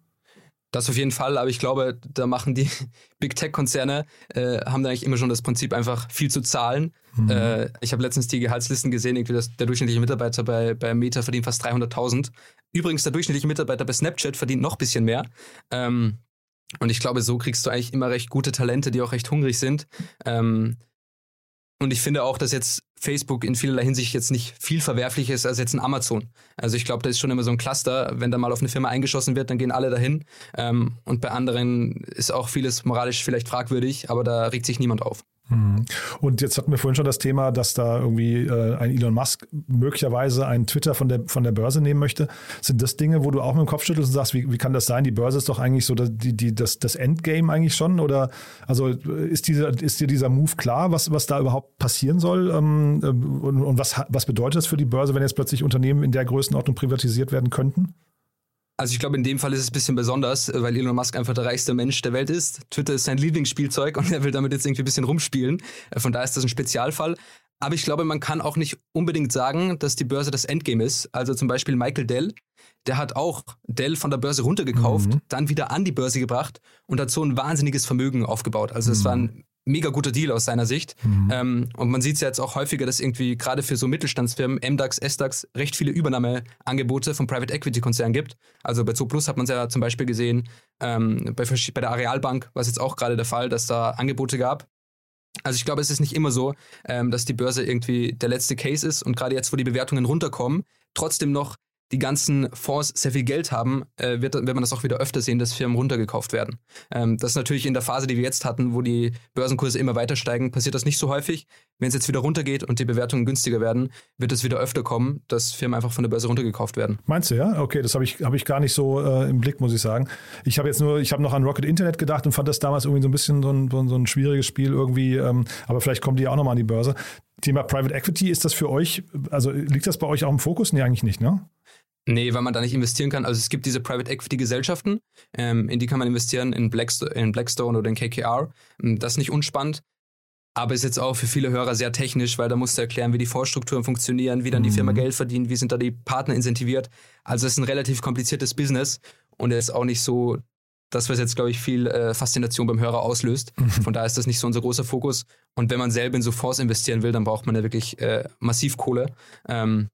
Das auf jeden Fall, aber ich glaube, da machen die Big Tech-Konzerne, äh, haben da eigentlich immer schon das Prinzip, einfach viel zu zahlen. Mhm. Äh, ich habe letztens die Gehaltslisten gesehen, irgendwie das, der durchschnittliche Mitarbeiter bei, bei Meta verdient fast 300.000. Übrigens, der durchschnittliche Mitarbeiter bei Snapchat verdient noch ein bisschen mehr. Ähm, und ich glaube, so kriegst du eigentlich immer recht gute Talente, die auch recht hungrig sind. Ähm, und ich finde auch, dass jetzt Facebook in vielerlei Hinsicht jetzt nicht viel verwerflicher ist als jetzt ein Amazon. Also ich glaube, da ist schon immer so ein Cluster. Wenn da mal auf eine Firma eingeschossen wird, dann gehen alle dahin. Ähm, und bei anderen ist auch vieles moralisch vielleicht fragwürdig, aber da regt sich niemand auf. Mhm. Und jetzt hatten wir vorhin schon das Thema, dass da irgendwie äh, ein Elon Musk möglicherweise einen Twitter von der, von der Börse nehmen möchte. Sind das Dinge, wo du auch mit dem Kopf schüttelst und sagst, wie, wie kann das sein? Die Börse ist doch eigentlich so die, die, das, das Endgame eigentlich schon? Oder also ist, dieser, ist dir dieser Move klar, was, was da überhaupt passieren soll? Ähm, äh, und, und was, was bedeutet das für die Börse, wenn jetzt plötzlich Unternehmen in der Größenordnung privatisiert werden könnten? Also ich glaube, in dem Fall ist es ein bisschen besonders, weil Elon Musk einfach der reichste Mensch der Welt ist. Twitter ist sein Lieblingsspielzeug und er will damit jetzt irgendwie ein bisschen rumspielen. Von daher ist das ein Spezialfall. Aber ich glaube, man kann auch nicht unbedingt sagen, dass die Börse das Endgame ist. Also zum Beispiel Michael Dell, der hat auch Dell von der Börse runtergekauft, mhm. dann wieder an die Börse gebracht und hat so ein wahnsinniges Vermögen aufgebaut. Also es mhm. war ein mega guter Deal aus seiner Sicht. Mhm. Ähm, und man sieht es ja jetzt auch häufiger, dass irgendwie gerade für so Mittelstandsfirmen, MDAX, SDAX, recht viele Übernahmeangebote von Private Equity Konzernen gibt. Also bei Zooplus hat man es ja zum Beispiel gesehen, ähm, bei, bei der Arealbank war es jetzt auch gerade der Fall, dass da Angebote gab. Also ich glaube, es ist nicht immer so, ähm, dass die Börse irgendwie der letzte Case ist und gerade jetzt, wo die Bewertungen runterkommen, trotzdem noch die ganzen Fonds sehr viel Geld haben, äh, wird, wird man das auch wieder öfter sehen, dass Firmen runtergekauft werden. Ähm, das ist natürlich in der Phase, die wir jetzt hatten, wo die Börsenkurse immer weiter steigen, passiert das nicht so häufig. Wenn es jetzt wieder runtergeht und die Bewertungen günstiger werden, wird es wieder öfter kommen, dass Firmen einfach von der Börse runtergekauft werden. Meinst du, ja? Okay, das habe ich, hab ich gar nicht so äh, im Blick, muss ich sagen. Ich habe jetzt nur, ich habe noch an Rocket Internet gedacht und fand das damals irgendwie so ein bisschen so ein, so ein schwieriges Spiel irgendwie, ähm, aber vielleicht kommen die ja auch nochmal an die Börse. Thema Private Equity, ist das für euch, also liegt das bei euch auch im Fokus? Nee, eigentlich nicht, ne? Nee, weil man da nicht investieren kann. Also es gibt diese Private Equity Gesellschaften, ähm, in die kann man investieren, in, Blackstone, in Blackstone oder in KKR. Ähm, das ist nicht unspannend. Aber ist jetzt auch für viele Hörer sehr technisch, weil da musst du erklären, wie die Vorstrukturen funktionieren, wie dann die Firma mhm. Geld verdient, wie sind da die Partner incentiviert. Also es ist ein relativ kompliziertes Business und er ist auch nicht so das, was jetzt, glaube ich, viel äh, Faszination beim Hörer auslöst. Mhm. Von daher ist das nicht so unser großer Fokus. Und wenn man selber in so Fonds investieren will, dann braucht man ja wirklich äh, massiv Kohle. Ähm,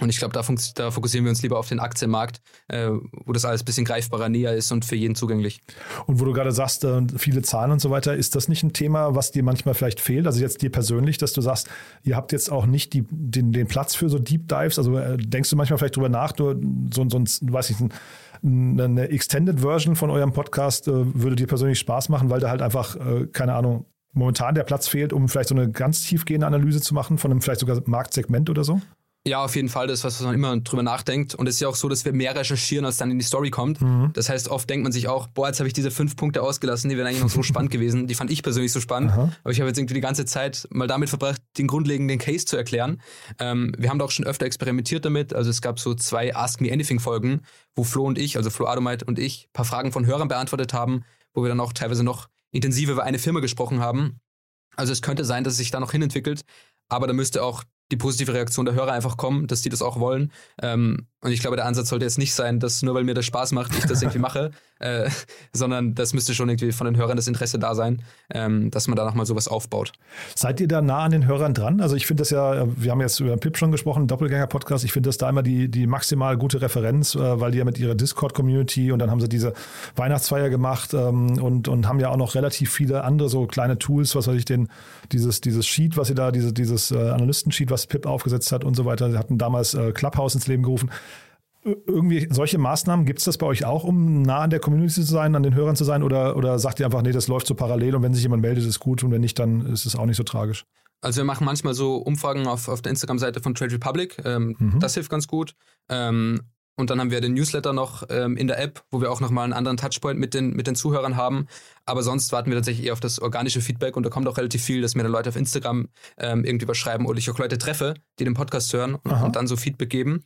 und ich glaube, da, da, fokussieren wir uns lieber auf den Aktienmarkt, äh, wo das alles ein bisschen greifbarer näher ist und für jeden zugänglich. Und wo du gerade sagst, äh, viele Zahlen und so weiter, ist das nicht ein Thema, was dir manchmal vielleicht fehlt? Also jetzt dir persönlich, dass du sagst, ihr habt jetzt auch nicht die, den, den Platz für so Deep Dives. Also äh, denkst du manchmal vielleicht drüber nach, du, so, so ein, weiß ich, ein, eine Extended Version von eurem Podcast äh, würde dir persönlich Spaß machen, weil da halt einfach, äh, keine Ahnung, momentan der Platz fehlt, um vielleicht so eine ganz tiefgehende Analyse zu machen von einem vielleicht sogar Marktsegment oder so? Ja, auf jeden Fall. Das ist was, was man immer drüber nachdenkt. Und es ist ja auch so, dass wir mehr recherchieren, als dann in die Story kommt. Mhm. Das heißt, oft denkt man sich auch, boah, jetzt habe ich diese fünf Punkte ausgelassen, die wären eigentlich noch so spannend gewesen. Die fand ich persönlich so spannend. Aha. Aber ich habe jetzt irgendwie die ganze Zeit mal damit verbracht, den grundlegenden Case zu erklären. Ähm, wir haben da auch schon öfter experimentiert damit. Also es gab so zwei Ask Me Anything Folgen, wo Flo und ich, also Flo Adomite und ich, ein paar Fragen von Hörern beantwortet haben, wo wir dann auch teilweise noch intensiver über eine Firma gesprochen haben. Also es könnte sein, dass es sich da noch hinentwickelt, aber da müsste auch die positive Reaktion der Hörer einfach kommen, dass die das auch wollen. Ähm, und ich glaube, der Ansatz sollte jetzt nicht sein, dass nur weil mir das Spaß macht, ich das irgendwie mache, äh, sondern das müsste schon irgendwie von den Hörern das Interesse da sein, ähm, dass man da nochmal sowas aufbaut. Seid ihr da nah an den Hörern dran? Also ich finde das ja, wir haben jetzt über Pip schon gesprochen, Doppelgänger-Podcast, ich finde das da immer die, die maximal gute Referenz, äh, weil die ja mit ihrer Discord-Community und dann haben sie diese Weihnachtsfeier gemacht ähm, und, und haben ja auch noch relativ viele andere so kleine Tools, was weiß ich, den, dieses, dieses Sheet, was sie da, diese, dieses äh, Analysten-Sheet, was Pip aufgesetzt hat und so weiter, sie hatten damals äh, Clubhouse ins Leben gerufen irgendwie solche Maßnahmen, gibt es das bei euch auch, um nah an der Community zu sein, an den Hörern zu sein? Oder, oder sagt ihr einfach, nee, das läuft so parallel und wenn sich jemand meldet, ist gut und wenn nicht, dann ist es auch nicht so tragisch? Also wir machen manchmal so Umfragen auf, auf der Instagram-Seite von Trade Republic. Ähm, mhm. Das hilft ganz gut. Ähm, und dann haben wir den Newsletter noch ähm, in der App, wo wir auch nochmal einen anderen Touchpoint mit den, mit den Zuhörern haben. Aber sonst warten wir tatsächlich eher auf das organische Feedback und da kommt auch relativ viel, dass mir dann Leute auf Instagram ähm, irgendwie was schreiben oder ich auch Leute treffe, die den Podcast hören und, und, dann so Feedback geben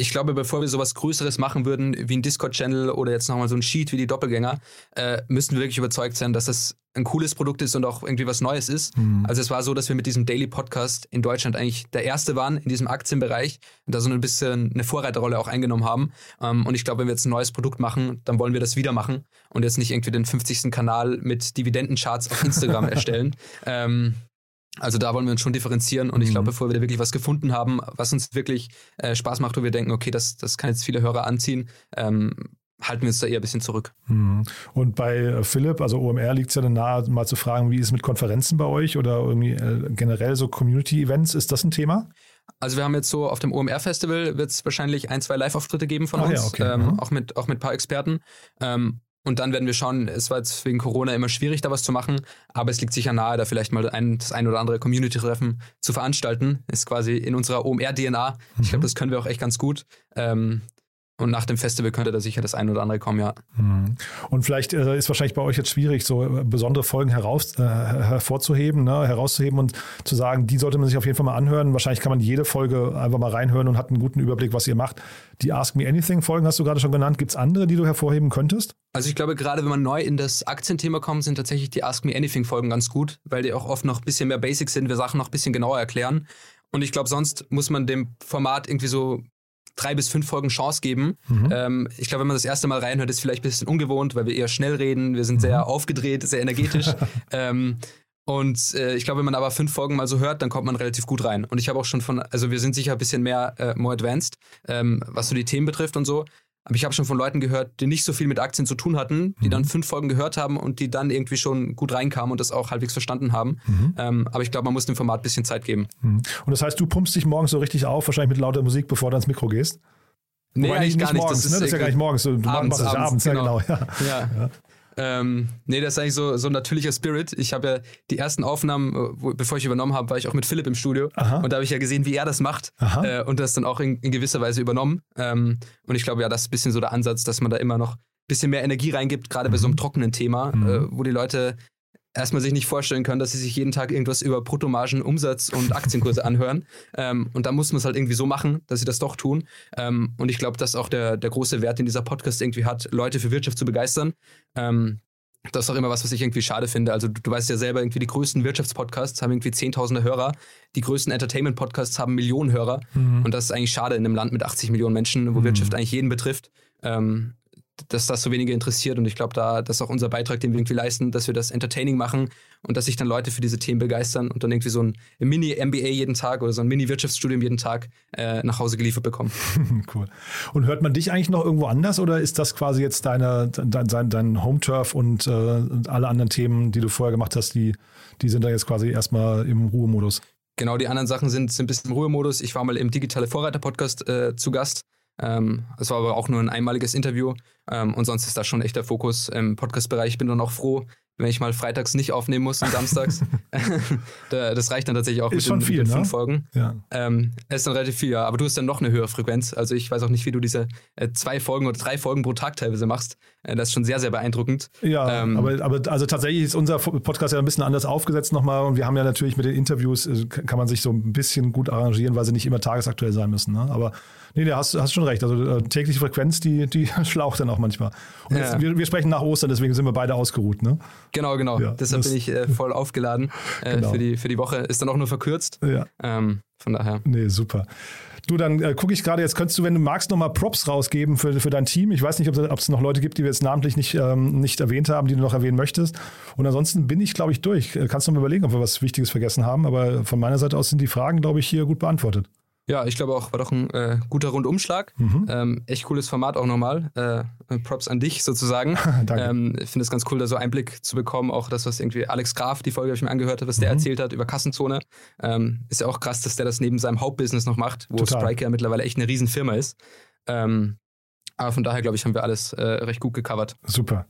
ich glaube, bevor wir sowas Größeres machen würden, wie ein Discord-Channel oder jetzt nochmal so ein Sheet wie die Doppelgänger, äh, müssten wir wirklich überzeugt sein, dass das ein cooles Produkt ist und auch irgendwie was Neues ist. Mhm. Also es war so, dass wir mit diesem Daily Podcast in Deutschland eigentlich der erste waren in diesem Aktienbereich und da so ein bisschen eine Vorreiterrolle auch eingenommen haben. Ähm, und ich glaube, wenn wir jetzt ein neues Produkt machen, dann wollen wir das wieder machen und jetzt nicht irgendwie den 50. Kanal mit Dividendencharts auf Instagram erstellen. Ähm, also da wollen wir uns schon differenzieren und ich glaube, mhm. bevor wir da wirklich was gefunden haben, was uns wirklich äh, Spaß macht, wo wir denken, okay, das, das kann jetzt viele Hörer anziehen, ähm, halten wir uns da eher ein bisschen zurück. Mhm. Und bei äh, Philipp, also OMR, liegt es ja dann nahe, mal zu fragen, wie ist es mit Konferenzen bei euch oder irgendwie äh, generell so Community-Events? Ist das ein Thema? Also wir haben jetzt so auf dem OMR-Festival wird es wahrscheinlich ein, zwei Live-Auftritte geben von Ach uns, ja, okay. ähm, mhm. auch, mit, auch mit ein paar Experten. Ähm, und dann werden wir schauen, es war jetzt wegen Corona immer schwierig, da was zu machen, aber es liegt sicher nahe, da vielleicht mal ein, das ein oder andere Community-Treffen zu veranstalten. Ist quasi in unserer OMR-DNA. Ich glaube, mhm. das können wir auch echt ganz gut. Ähm, und nach dem Festival könnte da sicher das ein oder andere kommen, ja. Mhm. Und vielleicht äh, ist wahrscheinlich bei euch jetzt schwierig, so äh, besondere Folgen heraus, äh, hervorzuheben, ne, herauszuheben und zu sagen, die sollte man sich auf jeden Fall mal anhören. Wahrscheinlich kann man jede Folge einfach mal reinhören und hat einen guten Überblick, was ihr macht. Die Ask Me Anything Folgen hast du gerade schon genannt. Gibt es andere, die du hervorheben könntest? Also ich glaube, gerade wenn man neu in das Aktienthema kommt, sind tatsächlich die Ask Me Anything Folgen ganz gut, weil die auch oft noch ein bisschen mehr Basics sind, wir Sachen noch ein bisschen genauer erklären. Und ich glaube, sonst muss man dem Format irgendwie so drei bis fünf Folgen Chance geben. Mhm. Ähm, ich glaube, wenn man das erste Mal reinhört, ist vielleicht ein bisschen ungewohnt, weil wir eher schnell reden. Wir sind mhm. sehr aufgedreht, sehr energetisch. ähm, und äh, ich glaube, wenn man aber fünf Folgen mal so hört, dann kommt man relativ gut rein. Und ich habe auch schon von, also wir sind sicher ein bisschen mehr äh, more advanced, ähm, was so die Themen betrifft und so. Aber ich habe schon von Leuten gehört, die nicht so viel mit Aktien zu tun hatten, die mhm. dann fünf Folgen gehört haben und die dann irgendwie schon gut reinkamen und das auch halbwegs verstanden haben. Mhm. Ähm, aber ich glaube, man muss dem Format ein bisschen Zeit geben. Mhm. Und das heißt, du pumpst dich morgens so richtig auf, wahrscheinlich mit lauter Musik, bevor du ans Mikro gehst? Nee, Wobei nicht, gar nicht. Morgens, das, ist, ne? das ist ja gar nicht morgens. Du abends, machst es abends, abends, genau. Ja, genau. Ja. ja. Ähm, nee, das ist eigentlich so, so ein natürlicher Spirit. Ich habe ja die ersten Aufnahmen, äh, wo, bevor ich übernommen habe, war ich auch mit Philipp im Studio. Aha. Und da habe ich ja gesehen, wie er das macht äh, und das dann auch in, in gewisser Weise übernommen. Ähm, und ich glaube, ja, das ist ein bisschen so der Ansatz, dass man da immer noch ein bisschen mehr Energie reingibt, gerade mhm. bei so einem mhm. trockenen Thema, mhm. äh, wo die Leute erstmal sich nicht vorstellen können, dass sie sich jeden Tag irgendwas über Bruttomargen, Umsatz und Aktienkurse anhören. Ähm, und da muss man es halt irgendwie so machen, dass sie das doch tun. Ähm, und ich glaube, das ist auch der, der große Wert, den dieser Podcast irgendwie hat, Leute für Wirtschaft zu begeistern. Ähm, das ist auch immer was, was ich irgendwie schade finde. Also du, du weißt ja selber, irgendwie die größten Wirtschaftspodcasts haben irgendwie zehntausende Hörer, die größten Entertainment-Podcasts haben Millionen Hörer. Mhm. Und das ist eigentlich schade in einem Land mit 80 Millionen Menschen, wo mhm. Wirtschaft eigentlich jeden betrifft. Ähm, dass das so wenige interessiert. Und ich glaube, da das ist auch unser Beitrag, den wir irgendwie leisten, dass wir das entertaining machen und dass sich dann Leute für diese Themen begeistern und dann irgendwie so ein Mini-MBA jeden Tag oder so ein Mini-Wirtschaftsstudium jeden Tag äh, nach Hause geliefert bekommen. cool. Und hört man dich eigentlich noch irgendwo anders oder ist das quasi jetzt deine, dein, dein Home-Turf und äh, alle anderen Themen, die du vorher gemacht hast, die, die sind da jetzt quasi erstmal im Ruhemodus? Genau, die anderen Sachen sind, sind ein bisschen im Ruhemodus. Ich war mal im Digitale Vorreiter-Podcast äh, zu Gast. Ähm, es war aber auch nur ein einmaliges Interview ähm, und sonst ist da schon echt der Fokus im Podcast-Bereich. Ich bin dann auch froh, wenn ich mal freitags nicht aufnehmen muss und samstags. das reicht dann tatsächlich auch ist mit, schon den, viel, mit den ne? fünf Folgen. Ja. Ähm, es ist dann relativ viel, ja. Aber du hast dann noch eine höhere Frequenz. Also ich weiß auch nicht, wie du diese äh, zwei Folgen oder drei Folgen pro Tag teilweise machst. Äh, das ist schon sehr, sehr beeindruckend. Ja, Ähm, aber, aber also tatsächlich ist unser Podcast ja ein bisschen anders aufgesetzt nochmal und wir haben ja natürlich mit den Interviews, äh, kann man sich so ein bisschen gut arrangieren, weil sie nicht immer tagesaktuell sein müssen. Ne? Aber nee, nee, hast, hast schon recht. Also äh, tägliche Frequenz, die, die schlaucht dann auch manchmal. Und jetzt, Ja. wir, wir sprechen nach Ostern, deswegen sind wir beide ausgeruht. Ne? Genau, genau. Ja, Deshalb bin ich äh, voll aufgeladen äh, Genau. für, die, für die Woche. Ist dann auch nur verkürzt. Ja. Ähm, von daher. Nee, super. Du, dann äh, gucke ich gerade, jetzt könntest du, wenn du magst, nochmal Props rausgeben für, für dein Team. Ich weiß nicht, ob es- noch Leute gibt, die wir jetzt namentlich nicht, ähm, nicht erwähnt haben, die du noch erwähnen möchtest. Und ansonsten bin ich, glaube ich, durch. Äh, Kannst du mal überlegen, ob wir was Wichtiges vergessen haben. Aber von meiner Seite aus sind die Fragen, glaube ich, hier gut beantwortet. Ja, ich glaube auch, war doch ein äh, guter Rundumschlag. Mhm. Ähm, echt cooles Format auch nochmal. Äh, Props an dich sozusagen. Danke. Ähm, ich finde es ganz cool, da so Einblick zu bekommen. Auch das, was irgendwie Alex Graf, die Folge habe ich mir angehört, was der Mhm. erzählt hat über Kassenzone. Ähm, ist ja auch krass, dass der das neben seinem Hauptbusiness noch macht, wo Total. Spryker ja mittlerweile echt eine Riesenfirma ist. Ähm, aber von daher, glaube ich, haben wir alles äh, recht gut gecovert. Super.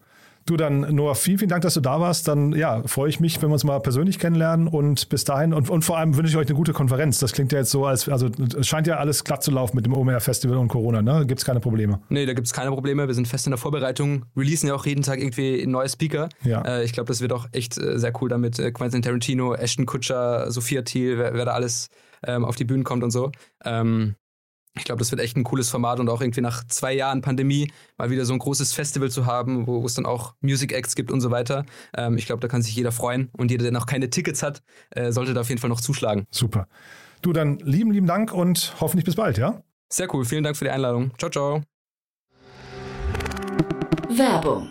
Du dann, Noah, vielen, vielen Dank, dass du da warst. Dann ja, freue ich mich, wenn wir uns mal persönlich kennenlernen und bis dahin und, und vor allem wünsche ich euch eine gute Konferenz. Das klingt ja jetzt so, als also es scheint ja alles glatt zu laufen mit dem OMR Festival und Corona, ne? Gibt es keine Probleme. Nee, da gibt es keine Probleme. Wir sind fest in der Vorbereitung. Releasen ja auch jeden Tag irgendwie neue Speaker. Ja. Äh, ich glaube, das wird auch echt äh, sehr cool damit. Äh, Quentin Tarantino, Ashton Kutcher, Sophia Thiel, wer, wer da alles ähm, auf die Bühnen kommt und so. Ähm, ich glaube, das wird echt ein cooles Format und auch irgendwie nach zwei Jahren Pandemie mal wieder so ein großes Festival zu haben, wo es dann auch Music Acts gibt und so weiter. Ähm, ich glaube, da kann sich jeder freuen und jeder, der noch keine Tickets hat, äh, sollte da auf jeden Fall noch zuschlagen. Super. Du dann lieben, lieben Dank und hoffentlich bis bald, ja? Sehr cool. Vielen Dank für die Einladung. Ciao, ciao. Werbung.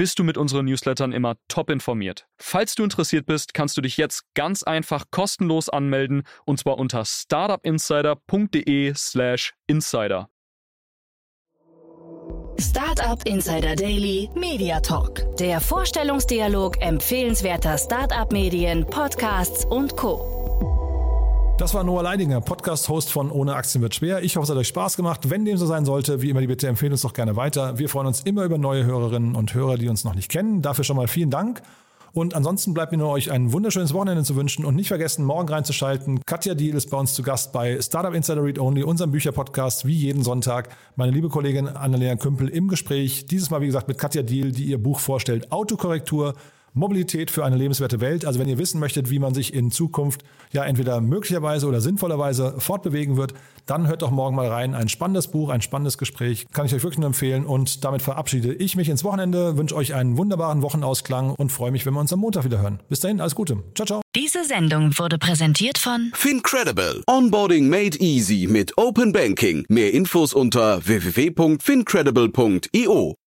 bist du mit unseren Newslettern immer top informiert. Falls du interessiert bist, kannst du dich jetzt ganz einfach kostenlos anmelden und zwar unter startupinsider.de/slash insider. Startup Insider Daily Media Talk. Der Vorstellungsdialog empfehlenswerter Startup-Medien, Podcasts und Co. Das war Noah Leidinger, Podcast-Host von Ohne Aktien wird schwer. Ich hoffe, es hat euch Spaß gemacht. Wenn dem so sein sollte, wie immer die Bitte, empfehlen uns doch gerne weiter. Wir freuen uns immer über neue Hörerinnen und Hörer, die uns noch nicht kennen. Dafür schon mal vielen Dank. Und ansonsten bleibt mir nur euch ein wunderschönes Wochenende zu wünschen und nicht vergessen, morgen reinzuschalten. Katja Diel ist bei uns zu Gast bei Startup Insider Read Only, unserem Bücherpodcast, wie jeden Sonntag. Meine liebe Kollegin Annalena Kümpel im Gespräch. Dieses Mal, wie gesagt, mit Katja Diel, die ihr Buch vorstellt, Autokorrektur. Mobilität für eine lebenswerte Welt. Also wenn ihr wissen möchtet, wie man sich in Zukunft ja entweder möglicherweise oder sinnvollerweise fortbewegen wird, dann hört doch morgen mal rein. Ein spannendes Buch, ein spannendes Gespräch. Kann ich euch wirklich nur empfehlen. Und damit verabschiede ich mich ins Wochenende, wünsche euch einen wunderbaren Wochenausklang und freue mich, wenn wir uns am Montag wieder hören. Bis dahin, alles Gute. Ciao, ciao. Diese Sendung wurde präsentiert von Fincredible. Onboarding made easy mit Open Banking. Mehr Infos unter www.fincredible.io.